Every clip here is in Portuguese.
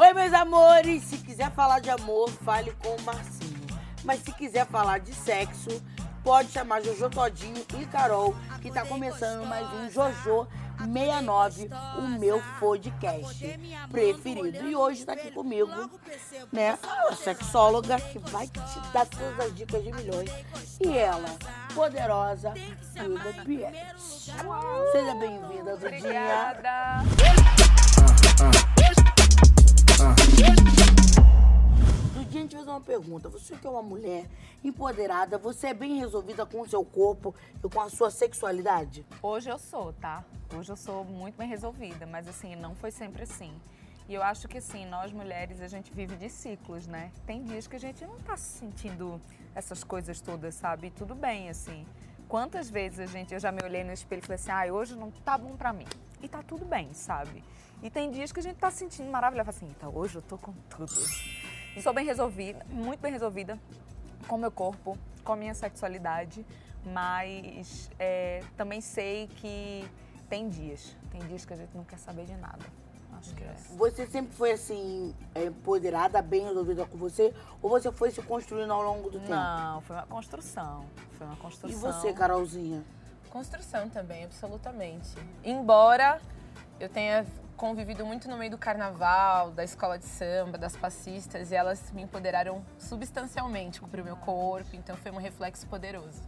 Oi, meus amores! Se quiser falar de amor, fale com o Marcinho. Mas se quiser falar de sexo, pode chamar Jojo Todinho e Carol, que tá começando mais um Jojo 69, o meu podcast preferido. E hoje tá aqui comigo, né, a sexóloga que vai te dar todas as dicas de milhões. E ela, poderosa, Hilda Pietres. Seja bem-vinda, Dudinha. Obrigada. Dudinha, te fazer uma pergunta. Você que é uma mulher empoderada, você é bem resolvida com o seu corpo e com a sua sexualidade? Hoje eu sou, tá? Hoje eu sou muito bem resolvida, mas assim, não foi sempre assim. E eu acho que assim, nós mulheres, a gente vive de ciclos, né? Tem dias que a gente não tá sentindo essas coisas todas, sabe? E tudo bem, assim. Quantas vezes a gente, eu já me olhei no espelho e falei assim, ah, hoje não tá bom pra mim. E tá tudo bem, sabe? E tem dias que a gente tá se sentindo maravilhosa, assim, tá, hoje eu tô com tudo. E sou bem resolvida, muito bem resolvida com o meu corpo, com a minha sexualidade, mas é, também sei que tem dias, tem dias que a gente não quer saber de nada. Acho que é. Você sempre foi assim, é, empoderada, bem resolvida com você? Ou você foi se construindo ao longo do tempo? Não, foi uma construção. Foi uma E construção. você, Carolzinha? Construção também, absolutamente. Embora eu tenha convivido muito no meio do carnaval, da escola de samba, das passistas, e elas me empoderaram substancialmente para o meu corpo, então foi um reflexo poderoso.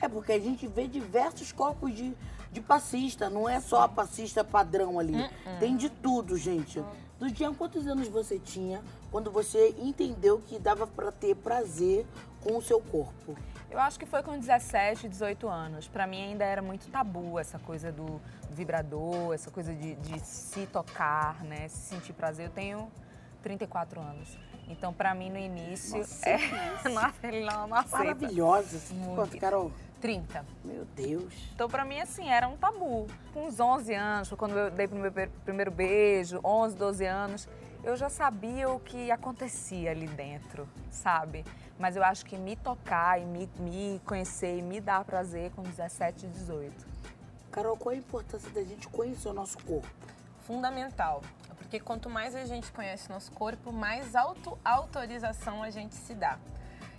É porque a gente vê diversos corpos de, de passista, não é só a passista padrão ali. Tem de tudo, gente. Do dia, quantos anos você tinha quando você entendeu que dava pra ter prazer com o seu corpo? Eu acho que foi com 17, 18 anos. Pra mim ainda era muito tabu essa coisa do, do vibrador, essa coisa de, de se tocar, né? Se sentir prazer. Eu tenho 34 anos. Então, pra mim, no início. Nossa, é... ele não, não aceita. Maravilhosa. Quanto, Carol? 30. Meu Deus. Então, pra mim, assim, era um tabu. Com uns 11 anos, quando eu dei pro meu primeiro beijo, 11, 12 anos, eu já sabia o que acontecia ali dentro, sabe? Mas eu acho que me tocar e me, me conhecer e me dar prazer com 17, 18. Carol, qual a importância da gente conhecer o nosso corpo? Fundamental. Porque quanto mais a gente conhece nosso corpo, mais auto-autorização a gente se dá.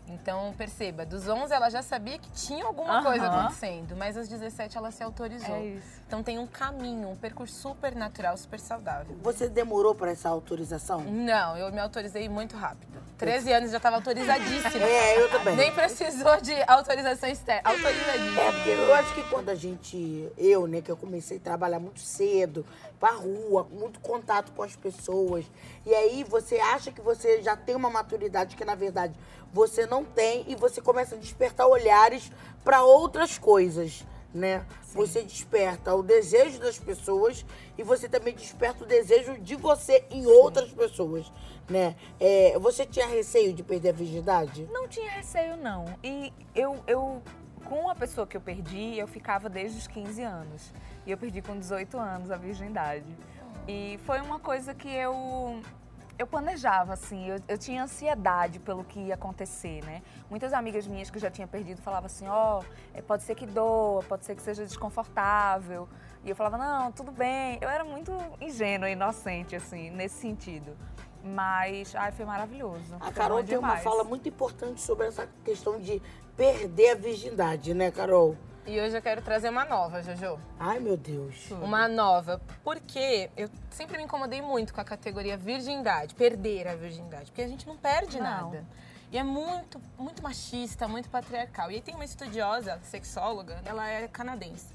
Então, perceba, dos 11 ela já sabia que tinha alguma Aham. coisa acontecendo, mas aos 17 ela se autorizou. É isso. Então tem um caminho, um percurso super natural, super saudável. Você demorou para essa autorização? Não, eu me autorizei muito rápido. 13 anos já estava autorizadíssima. É, eu também. Nem precisou de autorização externa. Autorizadíssima. É, porque eu acho que quando a gente, eu, né, que eu comecei a trabalhar muito cedo, pra rua, muito contato com as pessoas, e aí você acha que você já tem uma maturidade que na verdade você não tem e você começa a despertar olhares para outras coisas, né? Você desperta o desejo das pessoas e você também desperta o desejo de você em outras pessoas, né? É, você tinha receio de perder a virgindade? Não tinha receio, não. E eu, eu, com a pessoa que eu perdi, eu ficava desde os 15 anos. E eu perdi com 18 anos a virgindade. E foi uma coisa que eu, eu planejava, assim, eu, eu tinha ansiedade pelo que ia acontecer, né? Muitas amigas minhas que já tinha perdido falavam assim, ó, é, pode ser que doa, pode ser que seja desconfortável. E eu falava, não, tudo bem. Eu era muito ingênua, inocente, assim, nesse sentido. Mas, ai, foi maravilhoso. A Foi Carol tem uma fala muito importante sobre essa questão de perder a virgindade, né, Carol? E hoje eu quero trazer uma nova, Jojo. Ai, meu Deus. Uma nova. Porque eu sempre me incomodei muito com a categoria virgindade, perder a virgindade. Porque a gente não perde Não. nada. E é muito, muito machista, muito patriarcal. E aí tem uma estudiosa, sexóloga, ela é canadense,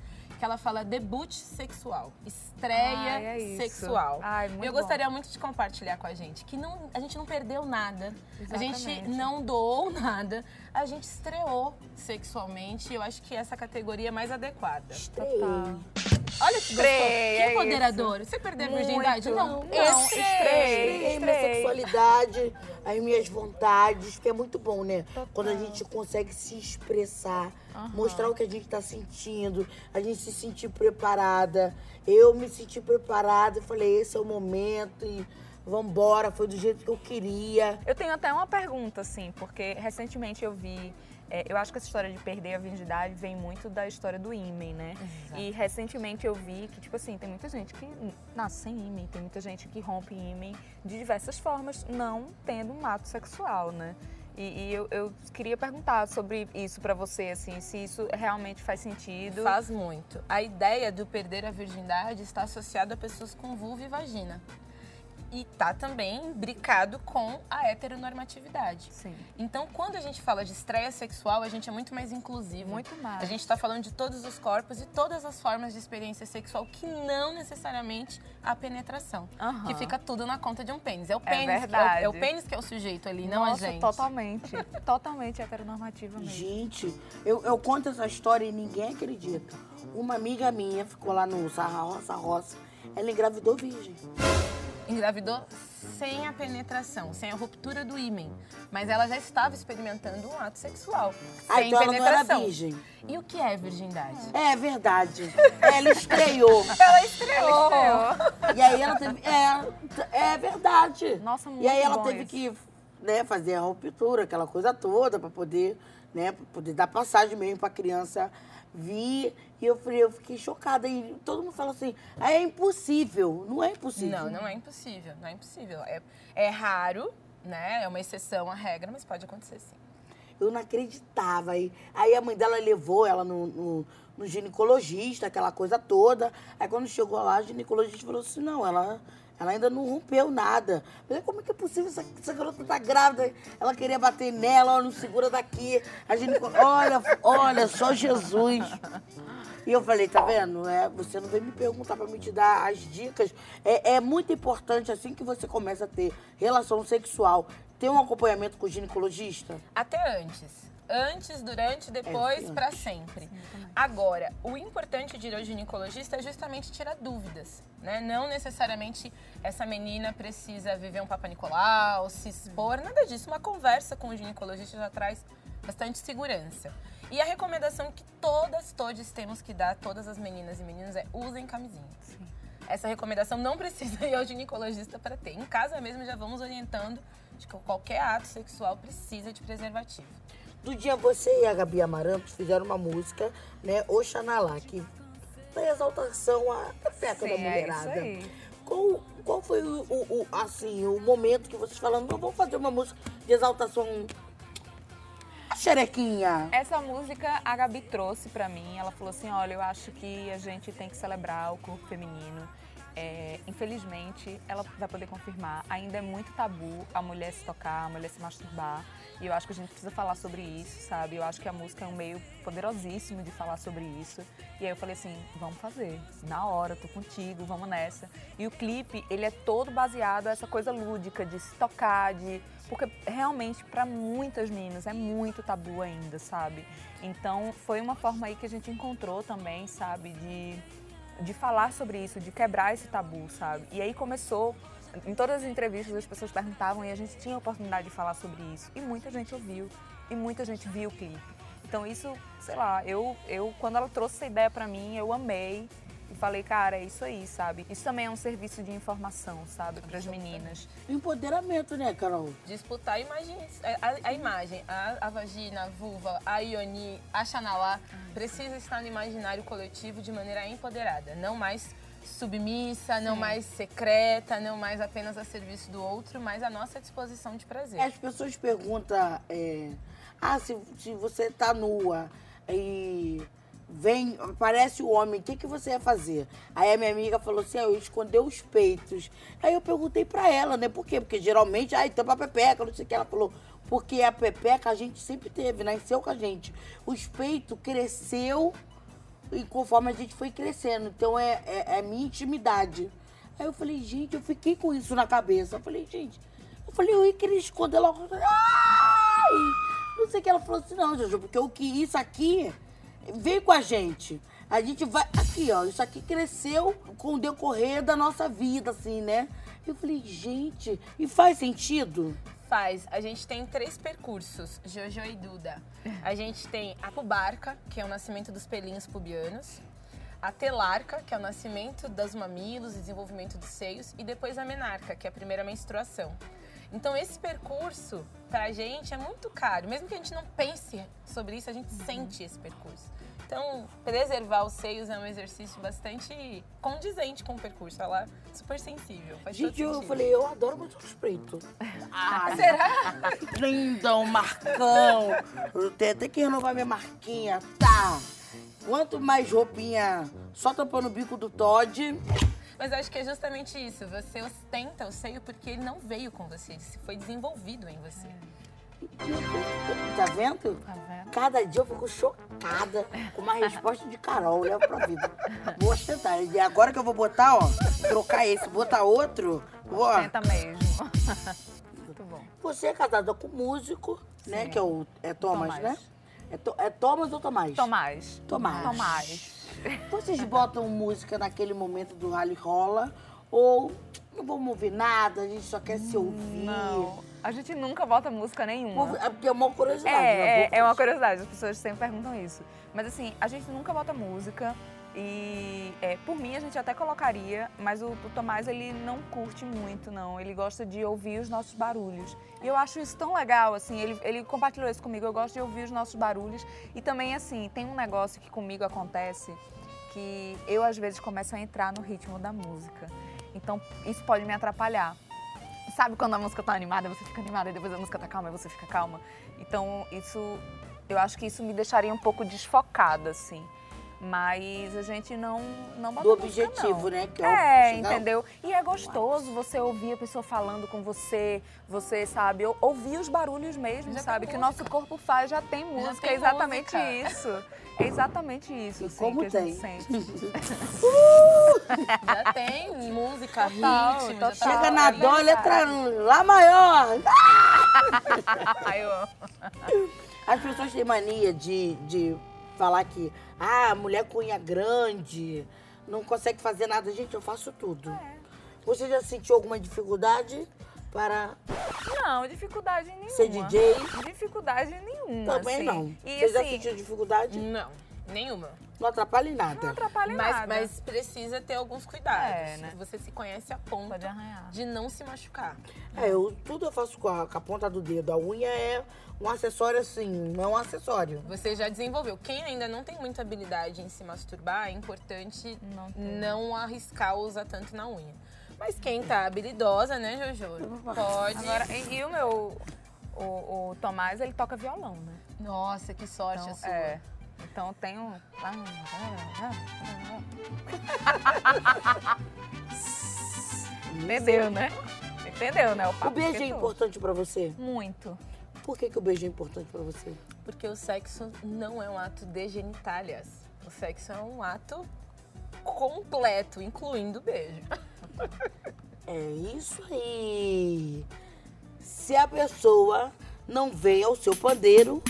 que ela fala debut sexual, estreia Ai, é sexual. Ai, muito eu bom. gostaria muito de compartilhar com a gente que não, a gente não perdeu nada, a gente Exatamente. não doou nada, a gente estreou sexualmente. E eu acho que essa categoria é mais adequada. Estreiei. Olha que. Estreia, Que é empoderador. Você perdeu a virgindade? Não, Não. Estreiei minha sexualidade, as minhas vontades, que é muito bom, né? Quando a gente consegue se expressar, mostrar o que a gente tá sentindo, a gente se sentir preparada. Eu me senti preparada e falei, esse é o momento e vambora, foi do jeito que eu queria. Eu tenho até uma pergunta, assim, porque recentemente eu vi É, eu acho que essa história de perder a virgindade vem muito da história do ímen, né? Exato. E recentemente eu vi que, tipo assim, tem muita gente que nasce sem ímen, tem muita gente que rompe ímen de diversas formas, não tendo um ato sexual, né? E, e eu, eu, queria perguntar sobre isso para você, assim, se isso realmente faz sentido. Faz muito. A ideia do perder a virgindade está associada a pessoas com vulva e vagina e tá também bricado com a heteronormatividade. Sim. Então, quando a gente fala de estreia sexual, a gente é muito mais inclusivo. Muito mais. A gente está falando de todos os corpos e todas as formas de experiência sexual que não necessariamente a penetração. Uhum. Que fica tudo na conta de um pênis. É o pênis, é verdade. É, o, é o pênis que é o sujeito ali, Nossa, não a gente. totalmente. totalmente heteronormativa mesmo. Gente, eu, eu conto essa história e ninguém acredita. Uma amiga minha ficou lá no Sarra Roça Roça, ela engravidou virgem engravidou sem a penetração, sem a ruptura do ímen. Mas ela já estava experimentando um ato sexual. Ah, sem então penetração. ela não era virgem. E o que é virgindade? É verdade. Ela estreou. ela estreou. Ela estreou. E aí ela teve. É, é verdade. Nossa, muito E aí ela teve isso. que né, fazer a ruptura, aquela coisa toda, para poder, né, poder dar passagem mesmo para a criança vi e eu, falei, eu fiquei chocada. E todo mundo fala assim, ah, é impossível. Não é impossível. Não, não é impossível. Não é impossível. É, é raro, né? É uma exceção à regra, mas pode acontecer sim. Eu não acreditava. Aí, aí a mãe dela levou ela no, no, no ginecologista, aquela coisa toda. Aí quando chegou lá, a ginecologista falou assim, não, ela ela ainda não rompeu nada. Mas como é que é possível essa, essa garota tá grávida? Ela queria bater nela, ela não segura daqui. A gente, olha, olha, só Jesus. E eu falei, tá vendo? É, você não vem me perguntar para me te dar as dicas. É, é muito importante, assim que você começa a ter relação sexual, ter um acompanhamento com o ginecologista? Até antes. Antes, durante, depois, é, para sempre. Sim, Agora, o importante de ir ao ginecologista é justamente tirar dúvidas, né? Não necessariamente essa menina precisa viver um Papa Nicolau, se expor, nada disso. Uma conversa com o ginecologista já traz bastante segurança. E a recomendação que todas, todos temos que dar, todas as meninas e meninos, é usem camisinha. Sim. Essa recomendação não precisa ir ao ginecologista para ter. Em casa mesmo já vamos orientando de que qualquer ato sexual precisa de preservativo. Do dia você e a Gabi Amarantos fizeram uma música, né, Oxanalá, que foi exaltação à pepeca da mulherada. É isso aí. Qual, qual foi o, o, assim, o momento que vocês falaram, vamos fazer uma música de exaltação a xerequinha. Essa música a Gabi trouxe para mim. Ela falou assim: olha, eu acho que a gente tem que celebrar o corpo feminino. É, infelizmente, ela vai poder confirmar, ainda é muito tabu a mulher se tocar, a mulher se masturbar. E eu acho que a gente precisa falar sobre isso, sabe? Eu acho que a música é um meio poderosíssimo de falar sobre isso. E aí eu falei assim, vamos fazer, na hora, tô contigo, vamos nessa. E o clipe, ele é todo baseado nessa coisa lúdica de se tocar, de porque realmente para muitas meninas é muito tabu ainda, sabe? Então foi uma forma aí que a gente encontrou também, sabe, de de falar sobre isso, de quebrar esse tabu, sabe? E aí começou, em todas as entrevistas as pessoas perguntavam e a gente tinha a oportunidade de falar sobre isso. E muita gente ouviu, e muita gente viu o clipe. Então isso, sei lá, eu, eu quando ela trouxe essa ideia para mim, eu amei. E falei, cara, é isso aí, sabe? Isso também é um serviço de informação, sabe, para as meninas. Empoderamento, né, Carol? Disputar imagens, a, a, imagem, a, a, vagina, a vulva, a ioni, a xanalá, precisa estar no imaginário coletivo de maneira empoderada, não mais submissa, não mais secreta, não mais apenas a serviço do outro, mas a nossa disposição de prazer. As pessoas perguntam, é, ah, se, se você tá nua e vem, aparece o homem, o que, que você ia fazer? Aí a minha amiga falou assim, ah, eu esconder os peitos. Aí eu perguntei pra ela, né, por quê? Porque geralmente, ai, tampa a pepeca, não sei o que. Ela falou, porque a pepeca a gente sempre teve, nasceu com a gente. Os peitos cresceu e conforme a gente foi crescendo. Então é, é, é minha intimidade. Aí eu falei, gente, eu fiquei com isso na cabeça. Eu falei, gente, eu falei, eu ia querer esconder logo. Ai! Não sei o que ela falou assim, não, Jojo, porque o que isso aqui Vem com a gente. A gente vai. Aqui, ó. Isso aqui cresceu com o decorrer da nossa vida, assim, né? Eu falei, gente, e faz sentido? Faz. A gente tem três percursos, Jojo e Duda. A gente tem a pubarca, que é o nascimento dos pelinhos pubianos. A telarca, que é o nascimento dos mamilos, desenvolvimento dos seios. E depois a menarca, que é a primeira menstruação. Então esse percurso pra gente é muito caro. Mesmo que a gente não pense sobre isso, a gente sente esse percurso. Então, preservar os seios é um exercício bastante condizente com o percurso. Ela é super sensível. Faz Gente, eu falei, eu adoro muito preto. Ai, Será? lindão, Marcão. Eu tenho até que renovar minha marquinha, tá? Quanto mais roupinha só tampando o bico do Todd, Mas eu acho que é justamente isso. Você ostenta o seio porque ele não veio com você, ele foi desenvolvido em você. tá vendo? Tá vendo? Cada dia eu fico chocada com uma resposta de Carol, levo pra vida. Vou ostentar. E agora que eu vou botar, ó, trocar esse, botar outro, ó. Mesmo. Muito bom. Você é casada com um músico, né? Sim. Que é o é Thomas, Tomás. né? É, To- é Thomas ou Tomás? Tomás. Tomás. Tomás. Vocês botam música naquele momento do rally rola ou não vamos ouvir nada, a gente só quer se ouvir? Não. A gente nunca bota música nenhuma. É porque é uma curiosidade, É, é, é uma curiosidade, as pessoas sempre perguntam isso. Mas assim, a gente nunca bota música e é, por mim a gente até colocaria, mas o, o Tomás ele não curte muito, não. Ele gosta de ouvir os nossos barulhos. E eu acho isso tão legal, assim, ele, ele compartilhou isso comigo, eu gosto de ouvir os nossos barulhos. E também, assim, tem um negócio que comigo acontece que eu às vezes começo a entrar no ritmo da música. Então isso pode me atrapalhar. Sabe quando a música tá animada, você fica animada, e depois a música tá calma e você fica calma? Então, isso, eu acho que isso me deixaria um pouco desfocada, assim. Mas a gente não, não bota Do objetivo, não. né? Que é, É, entendeu? E é gostoso você ouvir a pessoa falando com você, você sabe, ou- ouvir os barulhos mesmo, Já tem sabe? Que o nosso corpo faz, já tem música, tem é exatamente música. isso. É exatamente isso, assim, como que a gente tem. sente. Já tem música, Total, ritmo. total. Já tá Chega na é dó, letra Lá maior. Amo. As pessoas têm mania de, de falar que ah, mulher com unha grande, não consegue fazer nada. Gente, eu faço tudo. É. Você já sentiu alguma dificuldade para Não, dificuldade nenhuma. ser DJ? Dificuldade nenhuma. Também assim. não. E Você já assim, sentiu dificuldade? Não, nenhuma. Não atrapalha em nada. não atrapalha Mas, nada. mas precisa ter alguns cuidados. É, né? Você se conhece a ponto Pode arranhar. de não se machucar. É, eu, tudo eu faço com a, com a ponta do dedo. A unha é um acessório assim, não é um acessório. Você já desenvolveu. Quem ainda não tem muita habilidade em se masturbar, é importante Não não arriscar usar tanto na unha. Mas quem tá habilidosa, né, Jojo? Pode. Agora, e, e o meu, o, o Tomás, ele toca violão, né? Nossa, que sorte Então, a sua. é. Então eu tenho. Entendeu, né? Entendeu, né? O papo beijo é importante pra você? Muito. Por que, que o beijo é importante pra você? Porque o sexo não é um ato de genitálias. O sexo é um ato completo, incluindo o beijo. É isso aí. Se a pessoa não veio ao seu pandeiro,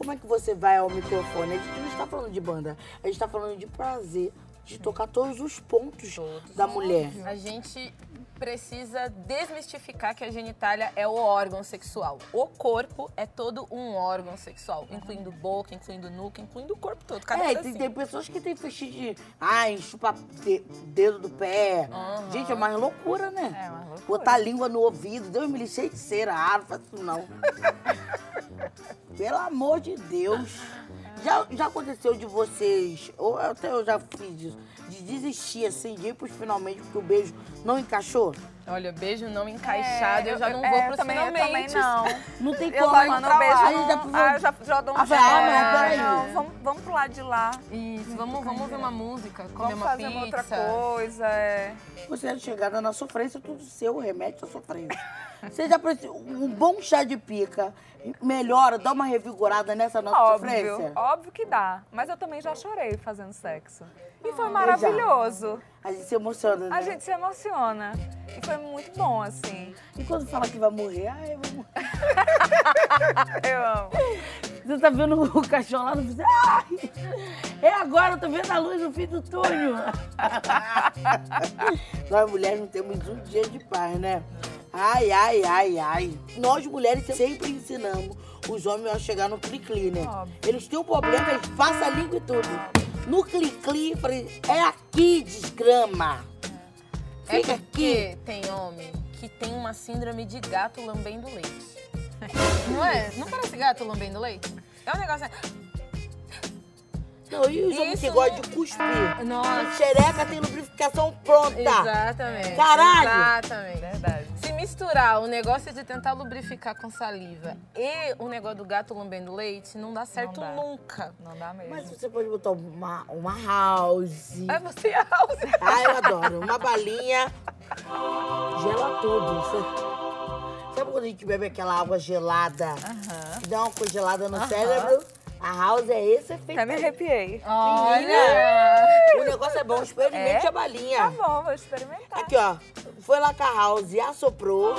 como é que você vai ao microfone? A gente não está falando de banda, a gente está falando de prazer, de tocar todos os pontos Todos. da mulher. A gente precisa desmistificar que a genitália é o órgão sexual. O corpo é todo um órgão sexual, incluindo boca, incluindo nuca, incluindo o corpo todo. Cada É, tem, pedacinho. tem pessoas que têm fetiche de. Ai, chupa de- dedo do pé. Aham. Gente, é uma loucura, né? É uma loucura. Botar a língua no ouvido. Deus me cheio de cera. Ah, não faz isso não. Pelo amor de Deus. Já, já aconteceu de vocês, ou até eu já fiz isso, de desistir assim, de ir pros finalmente porque o beijo não encaixou? Olha, beijo não encaixado, É, eu já não é, vou eu pros também, eu finalmente. também não. Não tem Eu como. no pra beijo. lá, aí não- já, ah, já, já dou um Ah, vai, ah, não, É, peraí. não, vamos, vamos pro lado de lá. Isso, vamos, vamos ouvir uma música, comer Vamos uma fazer pizza. outra coisa. É. Você é chegada na sofrência, tudo seu, remédio à sofrência. Você já precisa. Um bom chá de pica melhora, dá uma revigorada nessa nossa Óbvio, sofrência? óbvio que dá. Mas eu também já chorei fazendo sexo. E foi maravilhoso. A gente se emociona, né? A gente se emociona. E foi muito bom, assim. E quando fala que vai morrer, ai, eu vou morrer. Eu amo. Você tá vendo o cachorro lá no? Ai, é agora, eu tô vendo a luz no fim do túnel. Nós mulheres não temos um dia de paz, né? Ai, ai, ai, ai. Nós mulheres sempre ensinamos os homens a chegar no cli-cli, né? Óbvio. Eles têm um problema, eles passam a língua e tudo. No cli-cli, falei, é aqui, desgrama. É Fica aqui. porque tem homem que tem uma síndrome de gato lambendo leite. Não é? Não parece gato lambendo leite? É um negócio. Não, e os homens que gostam de cuspir? Nossa. Xereca tem lubrificação pronta. Exatamente. Caralho! Exatamente. Verdade. Misturar o negócio de tentar lubrificar com saliva e o negócio do gato lambendo leite, não dá certo dá. nunca. Não dá mesmo. Mas você pode botar uma, uma house. É você a house. Ah, eu adoro. Uma balinha. Gela tudo. Você- Sabe quando a gente bebe aquela água gelada? Aham. que Dá uma congelada no cérebro? A house é esse efeito. Até me arrepiei. Olha! O negócio é bom, experimente É? a balinha. Tá bom, vou experimentar. Aqui, ó. Foi lá com a house, assoprou.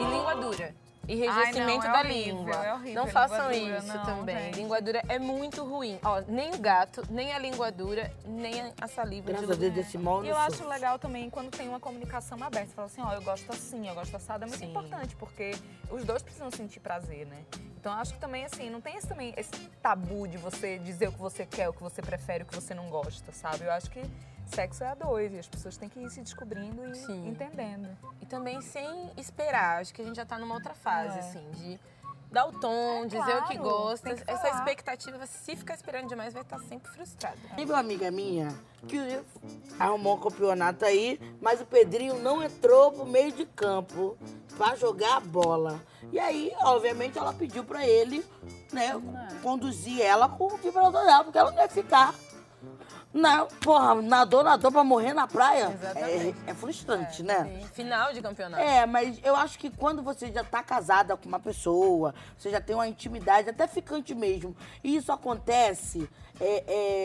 E língua dura. E Ai, enrijecimento não, é da horrível, língua. é horrível, não língua façam dura, isso não, também. gente. Língua dura é muito ruim. Ó, nem o gato, nem a língua dura, nem a saliva Graças de a Deus desse mal E eu sou. acho legal também quando tem uma comunicação aberta. Você fala assim, ó, eu gosto assim, eu gosto assado. É muito Sim. importante, porque os dois precisam sentir prazer, né? Então eu acho que também, assim, não tem esse, também, esse tabu de você dizer o que você quer, o que você prefere, o que você não gosta, sabe? Eu acho que sexo é a dois e as pessoas têm que ir se descobrindo e Sim. entendendo. E também sem esperar. Acho que a gente já tá numa outra fase, É. assim, de dar o tom, É, dizer o que claro, gosta. que Essa expectativa, se ficar esperando demais, vai estar sempre frustrada. Teve uma amiga minha que arrumou um campeonato aí, mas o Pedrinho não entrou pro meio de campo pra jogar a bola. E aí, obviamente, ela pediu pra ele, né, conduzir ela com o vibrador dela, porque ela não ia ficar. Não, porra, nadou, nadou pra morrer na praia. Exatamente. É, é frustrante, né? Sim, Final de campeonato. É, mas eu acho que quando você já tá casada com uma pessoa, você já tem uma intimidade, até ficante mesmo, e isso acontece, é,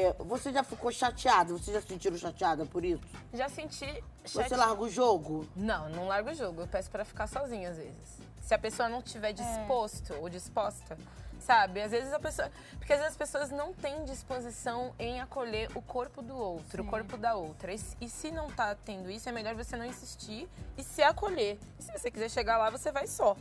é, você já ficou chateada? Você já se sentiu chateada por isso? Já senti Você chate- larga o jogo? Não, não largo o jogo. Eu peço pra ficar sozinha às vezes. Se a pessoa não estiver disposto ou disposta, sabe? Às vezes a pessoa. Porque às vezes as pessoas não têm disposição em acolher o corpo do outro, o corpo da outra. E, se- e se não tá tendo isso, é melhor você não insistir e se acolher. E se você quiser chegar lá, você vai só.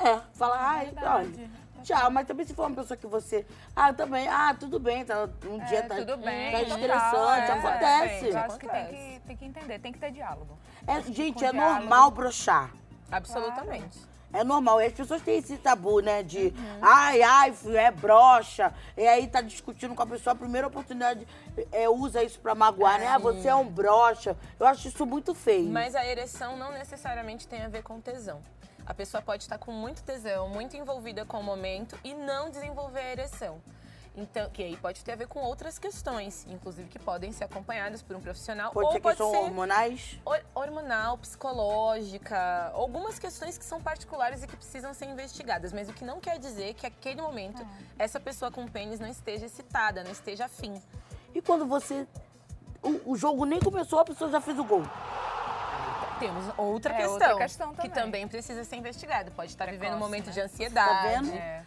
É, fala, ai, verdade. olha, tchau. Mas também se for uma pessoa que você, ah, também, ah, tudo bem, tá, um dia tá, tudo bem, tá total, estressante, é, acontece. Eu acho que tem, Acontece. que tem que entender, tem que ter diálogo. É, gente, é diálogo. normal broxar. Absolutamente. É normal. E as pessoas têm esse tabu, né? De ai, ai, filho, é broxa. E aí tá discutindo com a pessoa, a primeira oportunidade é, usa isso pra magoar, né? Ah, você é um broxa. Eu acho isso muito feio. Mas a ereção não necessariamente tem a ver com tesão. A pessoa pode estar com muito tesão, muito envolvida com o momento e não desenvolver a ereção. Então, que aí pode ter a ver com outras questões, inclusive que podem ser acompanhadas por um profissional pode ou ser pode questão ser hormonais. hor- hormonal, psicológica, algumas questões que são particulares e que precisam ser investigadas, mas o que não quer dizer que aquele momento essa pessoa com pênis não esteja excitada, não esteja afim. E quando você. O, o jogo nem começou, a pessoa já fez o gol. Temos outra É, questão, outra questão que também. também precisa ser investigada. Pode estar vivendo um Precoce, momento né? de ansiedade. Tá vendo? É.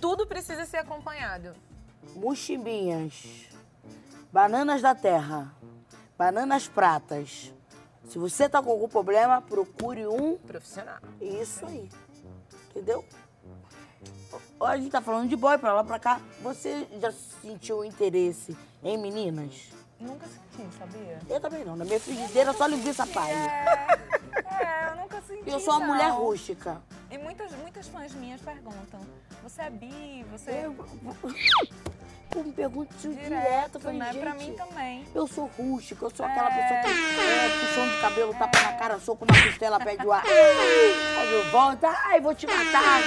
Tudo precisa ser acompanhado. Muximbinhas. Bananas da terra. Bananas pratas. Se você tá com algum problema, procure um. Profissional. Isso aí. Entendeu? A gente tá falando de boy pra lá pra cá. Você já sentiu interesse em meninas? Nunca senti, sabia? Eu também não. Na minha frigideira só linguiça palha. É, eu nunca senti. Eu sou uma não. mulher rústica. E muitas, muitas fãs minhas perguntam: você é bi? Você Eu, é eu me pergunto direto. direto, falei, né? Pra mim também. Eu sou rústica, eu sou aquela pessoa que é, puxão de cabelo, tapa na cara, soco na costela, pede o ar. Aí eu volto, ai, vou te matar.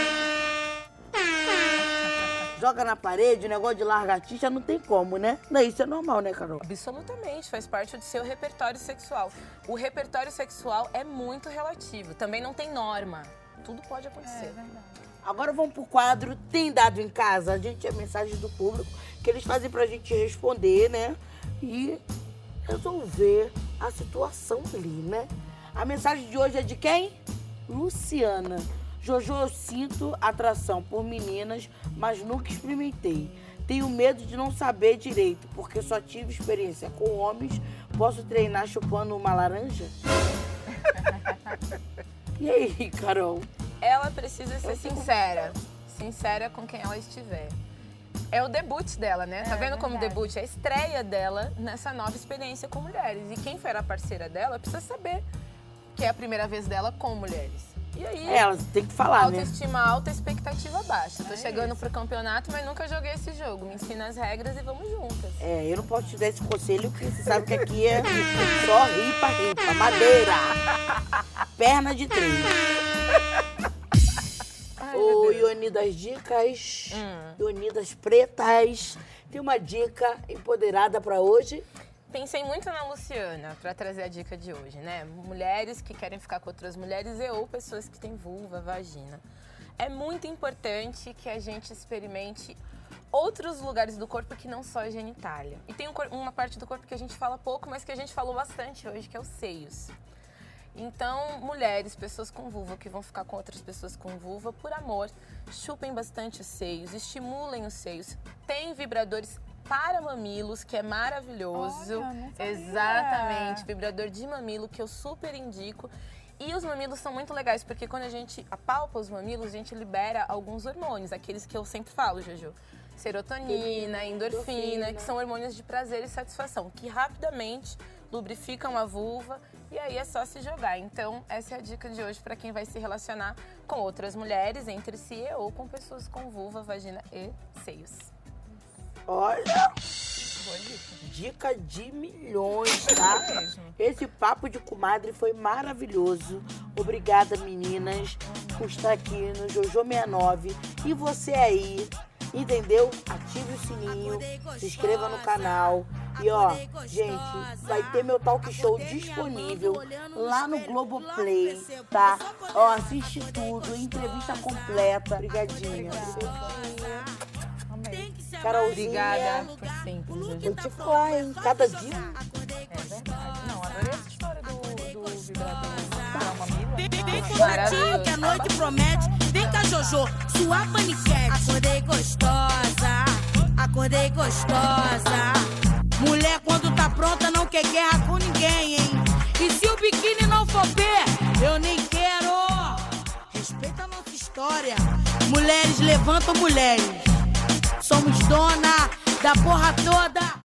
Joga na parede, o negócio de largatixa não tem como, né? Não, isso é normal, né, Carol? Absolutamente, faz parte do seu repertório sexual. O repertório sexual é muito relativo, também não tem norma. Tudo pode É acontecer. verdade. Agora vamos pro quadro Tem Dado em Casa. A gente é mensagem do público que eles fazem pra gente responder, né? E resolver a situação ali, né? A mensagem de hoje é de quem? Luciana. Jojo, eu sinto atração por meninas, mas nunca experimentei. Tenho medo de não saber direito, porque só tive experiência com homens. Posso treinar chupando uma laranja? e aí, Carol? Ela precisa ser sincera. Sincera com quem ela estiver. É o debut dela, né? tá É, vendo como verdade. debut? É a estreia dela nessa nova experiência com mulheres. E quem for a parceira dela precisa saber que é a primeira vez dela com mulheres. E aí, É, elas têm que falar, né? autoestima alta, expectativa baixa. Tô chegando pro campeonato, mas nunca joguei esse jogo. Me ensina as regras e vamos juntas. É, eu não posso te dar esse conselho, porque você sabe que aqui é só ripa, ripa, madeira. Perna de três. Ô, Ioni das Dicas, Hum. Ioni das Pretas, tem uma dica empoderada pra hoje. Pensei muito na Luciana para trazer a dica de hoje, né? Mulheres que querem ficar com outras mulheres e ou pessoas que têm vulva, vagina. É muito importante que a gente experimente outros lugares do corpo que não só a genitália. E tem um uma parte do corpo que a gente fala pouco, mas que a gente falou bastante hoje, que é os seios. Então, mulheres, pessoas com vulva que vão ficar com outras pessoas com vulva, por amor, chupem bastante os seios, estimulem os seios. Tem vibradores para mamilos, que é maravilhoso. Olha. Exatamente, vibrador de mamilo que eu super indico. E os mamilos são muito legais, porque quando a gente apalpa os mamilos, a gente libera alguns hormônios, aqueles que eu sempre falo, Jojo. Serotonina, endorfina, que são hormônios de prazer e satisfação, que rapidamente lubrificam a vulva e aí é só se jogar. Então, essa é a dica de hoje para quem vai se relacionar com outras mulheres entre si ou com pessoas com vulva, vagina e seios. Olha, dica. de milhões, tá? Mesmo. Esse papo de comadre foi maravilhoso. Obrigada, meninas, por estar aqui no Jojo 69. E você aí, entendeu? Ative o sininho, se inscreva no canal. E ó, gente, vai ter meu talk show disponível lá no Globoplay, tá? Ó, assiste tudo, entrevista completa. Obrigadinha. Carolzinha, Obrigada por sempre, Jojo. vou te falar, hein? Cada dia É verdade. Não, adorei essa história do, do vibrador o mamilo. Vem com o Maravilhoso. gatinho que a noite promete. Vem cá, Jojo, sua paniquete. Acordei gostosa, acordei gostosa. Mulher, quando tá pronta, não quer guerra com ninguém, hein? E se o biquíni não for P, eu nem quero. Respeita a nossa história. Mulheres levantam mulheres. Somos dona da porra toda.